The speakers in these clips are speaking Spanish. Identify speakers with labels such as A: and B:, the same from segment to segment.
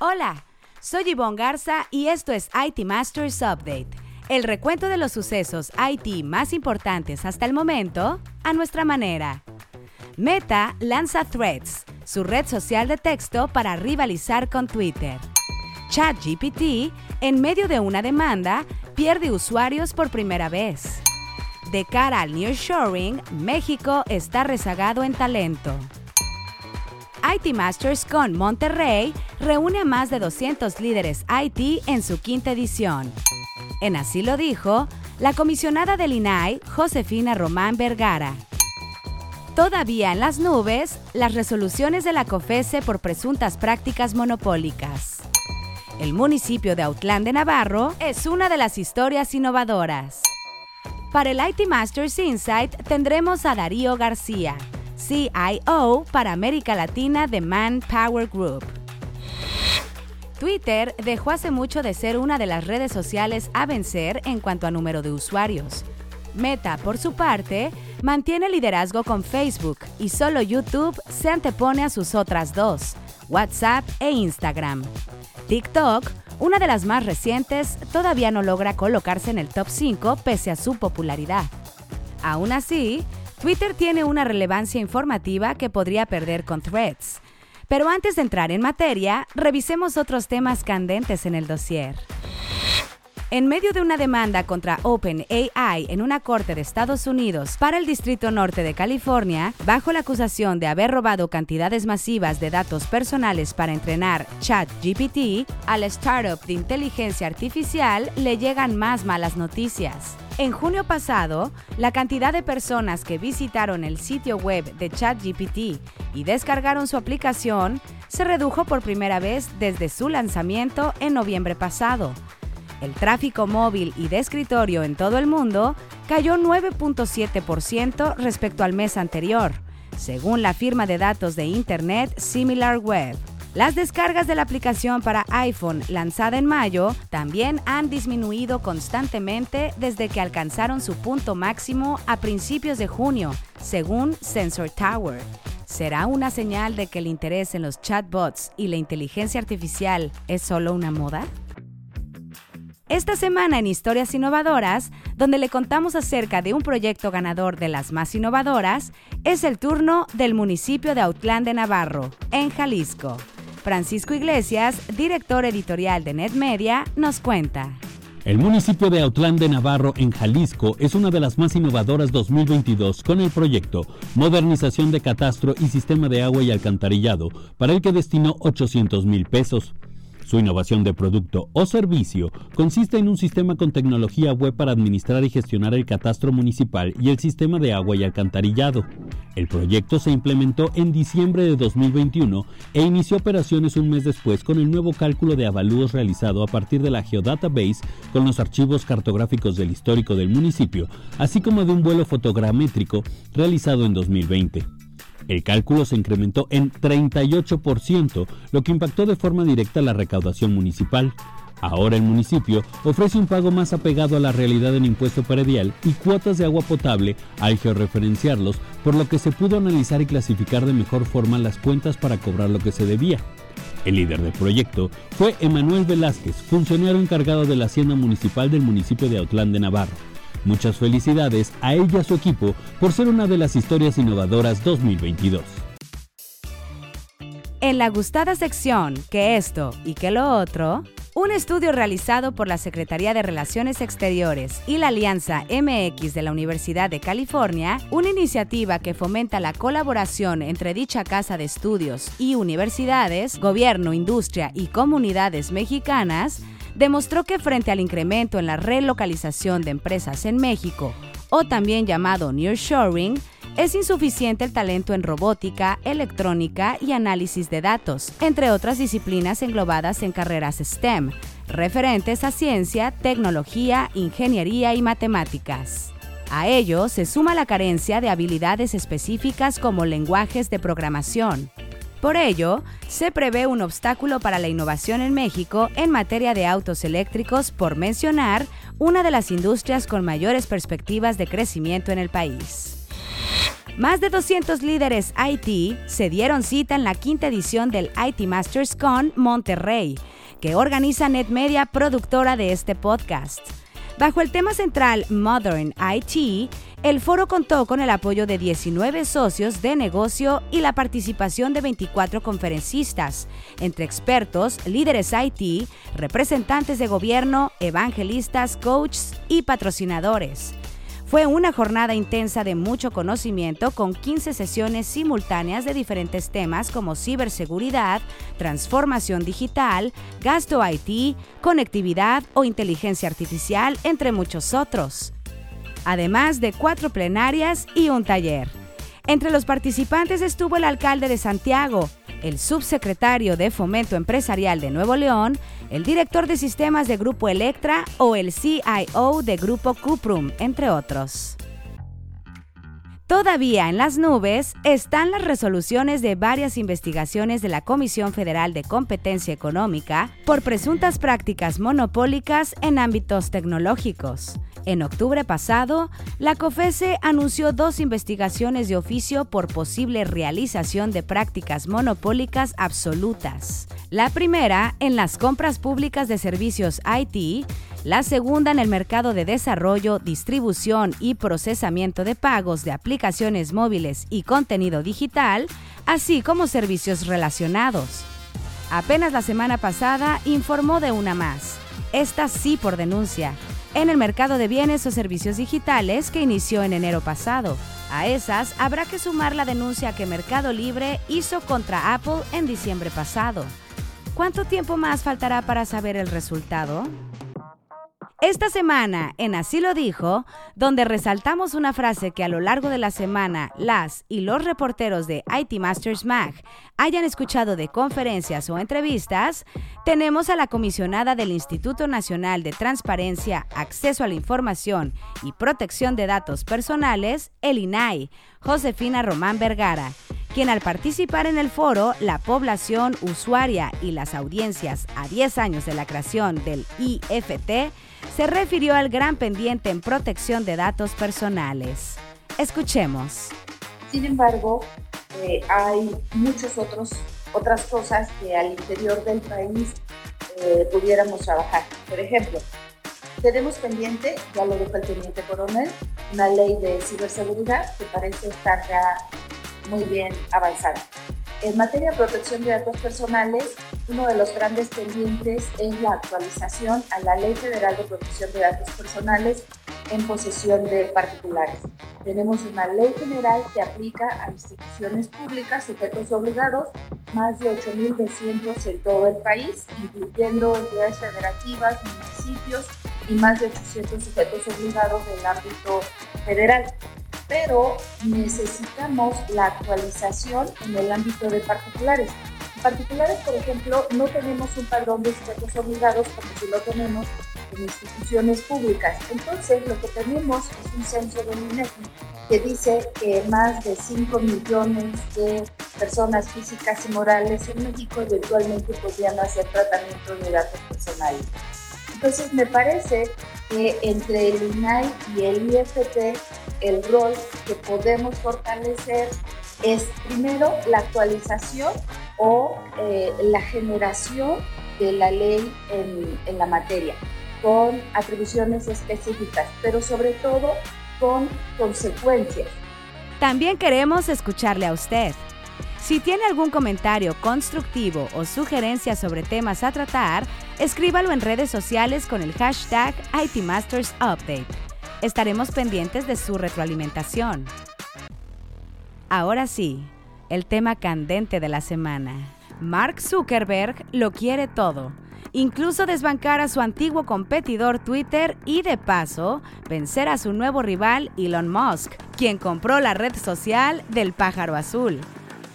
A: Hola, soy Yvonne Garza y esto es IT Masters Update, el recuento de los sucesos IT más importantes hasta el momento a nuestra manera. Meta lanza Threads, su red social de texto para rivalizar con Twitter. ChatGPT, en medio de una demanda, pierde usuarios por primera vez. De cara al nearshoring, México está rezagado en talento. IT Masters con Monterrey reúne a más de 200 líderes IT en su quinta edición. En así lo dijo la comisionada del INAI, Josefina Román Vergara. Todavía en las nubes, las resoluciones de la COFESE por presuntas prácticas monopólicas. El municipio de Autlán de Navarro es una de las historias innovadoras. Para el IT Masters Insight tendremos a Darío García, CIO para América Latina de Manpower Group. Twitter dejó hace mucho de ser una de las redes sociales a vencer en cuanto a número de usuarios. Meta, por su parte, mantiene liderazgo con Facebook y solo YouTube se antepone a sus otras dos, WhatsApp e Instagram. TikTok, una de las más recientes, todavía no logra colocarse en el top 5 pese a su popularidad. Aún así, Twitter tiene una relevancia informativa que podría perder con Threads. Pero antes de entrar en materia, revisemos otros temas candentes en el dossier. En medio de una demanda contra OpenAI en una corte de Estados Unidos para el Distrito Norte de California, bajo la acusación de haber robado cantidades masivas de datos personales para entrenar ChatGPT, al startup de inteligencia artificial le llegan más malas noticias. En junio pasado, la cantidad de personas que visitaron el sitio web de ChatGPT y descargaron su aplicación se redujo por primera vez desde su lanzamiento en noviembre pasado el tráfico móvil y de escritorio en todo el mundo cayó 9.7% respecto al mes anterior, según la firma de datos de Internet SimilarWeb. Las descargas de la aplicación para iPhone lanzada en mayo también han disminuido constantemente desde que alcanzaron su punto máximo a principios de junio, según Sensor Tower. ¿Será una señal de que el interés en los chatbots y la inteligencia artificial es solo una moda? Esta semana en Historias Innovadoras, donde le contamos acerca de un proyecto ganador de las más innovadoras, es el turno del municipio de Autlán de Navarro, en Jalisco. Francisco Iglesias, director editorial de NetMedia, nos cuenta.
B: El municipio de Autlán de Navarro, en Jalisco, es una de las más innovadoras 2022 con el proyecto Modernización de Catastro y Sistema de Agua y Alcantarillado, para el que destinó 800 mil pesos. Su innovación de producto o servicio consiste en un sistema con tecnología web para administrar y gestionar el catastro municipal y el sistema de agua y alcantarillado. El proyecto se implementó en diciembre de 2021 e inició operaciones un mes después con el nuevo cálculo de avalúos realizado a partir de la Geodatabase con los archivos cartográficos del histórico del municipio, así como de un vuelo fotogramétrico realizado en 2020. El cálculo se incrementó en 38%, lo que impactó de forma directa la recaudación municipal. Ahora el municipio ofrece un pago más apegado a la realidad del impuesto predial y cuotas de agua potable al georreferenciarlos, por lo que se pudo analizar y clasificar de mejor forma las cuentas para cobrar lo que se debía. El líder del proyecto fue Emanuel Velázquez, funcionario encargado de la Hacienda Municipal del municipio de Autlán de Navarro. Muchas felicidades a ella y a su equipo por ser una de las historias innovadoras 2022.
A: En la gustada sección que esto y que lo otro, un estudio realizado por la Secretaría de Relaciones Exteriores y la Alianza MX de la Universidad de California, una iniciativa que fomenta la colaboración entre dicha casa de estudios y universidades, gobierno, industria y comunidades mexicanas, demostró que frente al incremento en la relocalización de empresas en México, o también llamado nearshoring, es insuficiente el talento en robótica, electrónica y análisis de datos, entre otras disciplinas englobadas en carreras STEM, referentes a ciencia, tecnología, ingeniería y matemáticas. A ello se suma la carencia de habilidades específicas como lenguajes de programación, por ello, se prevé un obstáculo para la innovación en México en materia de autos eléctricos, por mencionar una de las industrias con mayores perspectivas de crecimiento en el país. Más de 200 líderes IT se dieron cita en la quinta edición del IT Masters Con Monterrey, que organiza NetMedia, productora de este podcast. Bajo el tema central Modern IT, el foro contó con el apoyo de 19 socios de negocio y la participación de 24 conferencistas, entre expertos, líderes IT, representantes de gobierno, evangelistas, coaches y patrocinadores. Fue una jornada intensa de mucho conocimiento con 15 sesiones simultáneas de diferentes temas como ciberseguridad, transformación digital, gasto IT, conectividad o inteligencia artificial, entre muchos otros. Además de cuatro plenarias y un taller. Entre los participantes estuvo el alcalde de Santiago, el subsecretario de Fomento Empresarial de Nuevo León, el director de sistemas de Grupo Electra o el CIO de Grupo Cuprum, entre otros. Todavía en las nubes están las resoluciones de varias investigaciones de la Comisión Federal de Competencia Económica por presuntas prácticas monopólicas en ámbitos tecnológicos. En octubre pasado, la COFESE anunció dos investigaciones de oficio por posible realización de prácticas monopólicas absolutas. La primera en las compras públicas de servicios IT, la segunda en el mercado de desarrollo, distribución y procesamiento de pagos de aplicaciones móviles y contenido digital, así como servicios relacionados. Apenas la semana pasada informó de una más, esta sí por denuncia, en el mercado de bienes o servicios digitales que inició en enero pasado. A esas habrá que sumar la denuncia que Mercado Libre hizo contra Apple en diciembre pasado. ¿Cuánto tiempo más faltará para saber el resultado? Esta semana, en Así lo dijo, donde resaltamos una frase que a lo largo de la semana las y los reporteros de IT Masters Mag hayan escuchado de conferencias o entrevistas, tenemos a la comisionada del Instituto Nacional de Transparencia, Acceso a la Información y Protección de Datos Personales, el INAI, Josefina Román Vergara, quien al participar en el foro, la población usuaria y las audiencias a 10 años de la creación del IFT, se refirió al gran pendiente en protección de datos personales. Escuchemos.
C: Sin embargo, eh, hay muchas otras cosas que al interior del país eh, pudiéramos trabajar. Por ejemplo, tenemos pendiente, ya lo dijo el teniente coronel, una ley de ciberseguridad que parece estar ya muy bien avanzada. En materia de protección de datos personales, uno de los grandes pendientes es la actualización a la Ley Federal de Protección de Datos Personales en posesión de particulares. Tenemos una ley general que aplica a instituciones públicas, sujetos obligados, más de 8.200 en todo el país, incluyendo entidades federativas, municipios y más de 800 sujetos obligados del ámbito federal pero necesitamos la actualización en el ámbito de particulares. En particulares, por ejemplo, no tenemos un padrón de sujetos obligados como si lo tenemos en instituciones públicas. Entonces, lo que tenemos es un censo de INEGI que dice que más de 5 millones de personas físicas y morales en México eventualmente podrían hacer tratamiento de datos personales. Entonces, me parece que entre el INAI y el IFT el rol que podemos fortalecer es primero la actualización o eh, la generación de la ley en, en la materia, con atribuciones específicas, pero sobre todo con consecuencias.
A: También queremos escucharle a usted. Si tiene algún comentario constructivo o sugerencia sobre temas a tratar, escríbalo en redes sociales con el hashtag ITMastersUpdate. Estaremos pendientes de su retroalimentación. Ahora sí, el tema candente de la semana. Mark Zuckerberg lo quiere todo, incluso desbancar a su antiguo competidor Twitter y de paso vencer a su nuevo rival Elon Musk, quien compró la red social del pájaro azul.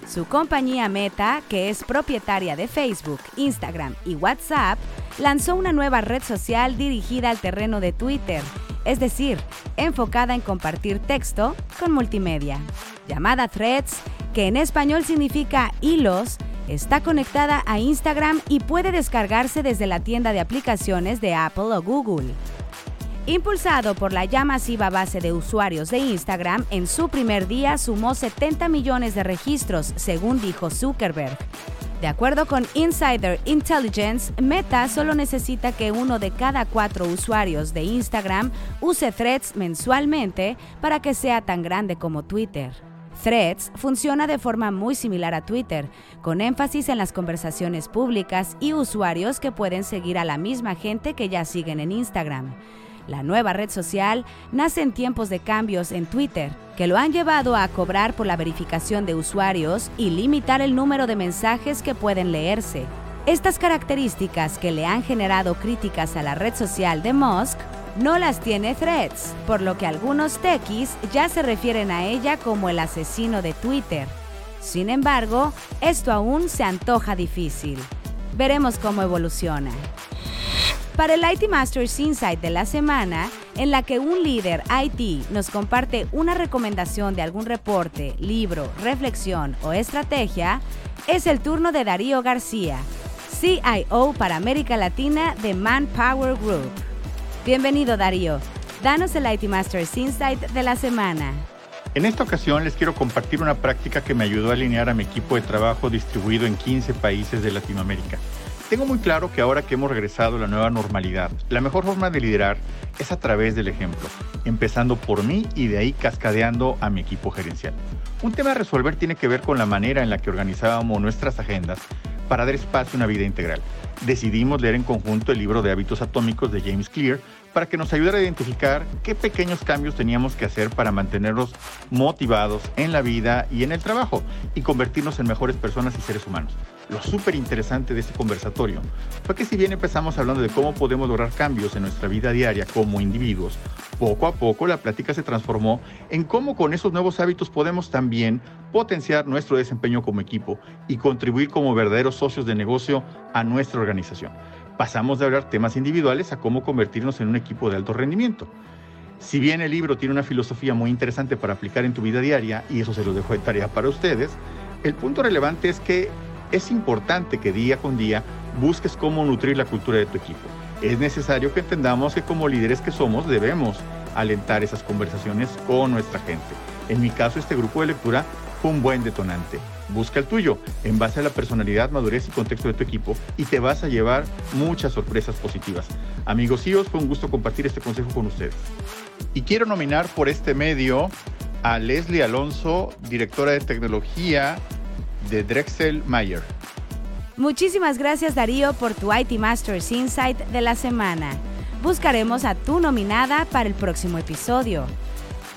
A: Su compañía Meta, que es propietaria de Facebook, Instagram y WhatsApp, lanzó una nueva red social dirigida al terreno de Twitter es decir, enfocada en compartir texto con multimedia. Llamada Threads, que en español significa hilos, está conectada a Instagram y puede descargarse desde la tienda de aplicaciones de Apple o Google. Impulsado por la ya masiva base de usuarios de Instagram, en su primer día sumó 70 millones de registros, según dijo Zuckerberg. De acuerdo con Insider Intelligence, Meta solo necesita que uno de cada cuatro usuarios de Instagram use threads mensualmente para que sea tan grande como Twitter. Threads funciona de forma muy similar a Twitter, con énfasis en las conversaciones públicas y usuarios que pueden seguir a la misma gente que ya siguen en Instagram. La nueva red social nace en tiempos de cambios en Twitter, que lo han llevado a cobrar por la verificación de usuarios y limitar el número de mensajes que pueden leerse. Estas características que le han generado críticas a la red social de Musk no las tiene Threads, por lo que algunos techis ya se refieren a ella como el asesino de Twitter. Sin embargo, esto aún se antoja difícil. Veremos cómo evoluciona para el IT Masters Insight de la semana, en la que un líder IT nos comparte una recomendación de algún reporte, libro, reflexión o estrategia, es el turno de Darío García, CIO para América Latina de Manpower Group. Bienvenido Darío, danos el IT Masters Insight de la semana.
D: En esta ocasión les quiero compartir una práctica que me ayudó a alinear a mi equipo de trabajo distribuido en 15 países de Latinoamérica. Tengo muy claro que ahora que hemos regresado a la nueva normalidad, la mejor forma de liderar es a través del ejemplo, empezando por mí y de ahí cascadeando a mi equipo gerencial. Un tema a resolver tiene que ver con la manera en la que organizábamos nuestras agendas para dar espacio a una vida integral. Decidimos leer en conjunto el libro de hábitos atómicos de James Clear para que nos ayudara a identificar qué pequeños cambios teníamos que hacer para mantenernos motivados en la vida y en el trabajo y convertirnos en mejores personas y seres humanos. Lo súper interesante de este conversatorio fue que si bien empezamos hablando de cómo podemos lograr cambios en nuestra vida diaria como individuos, poco a poco la plática se transformó en cómo con esos nuevos hábitos podemos también potenciar nuestro desempeño como equipo y contribuir como verdaderos socios de negocio a nuestra organización. Pasamos de hablar temas individuales a cómo convertirnos en un equipo de alto rendimiento. Si bien el libro tiene una filosofía muy interesante para aplicar en tu vida diaria, y eso se lo dejo de tarea para ustedes, el punto relevante es que es importante que día con día busques cómo nutrir la cultura de tu equipo. Es necesario que entendamos que como líderes que somos debemos alentar esas conversaciones con nuestra gente. En mi caso, este grupo de lectura fue un buen detonante. Busca el tuyo en base a la personalidad, madurez y contexto de tu equipo y te vas a llevar muchas sorpresas positivas. Amigos os fue un gusto compartir este consejo con ustedes. Y quiero nominar por este medio a Leslie Alonso, directora de tecnología de Drexel Mayer.
A: Muchísimas gracias Darío por tu IT Masters Insight de la semana. Buscaremos a tu nominada para el próximo episodio.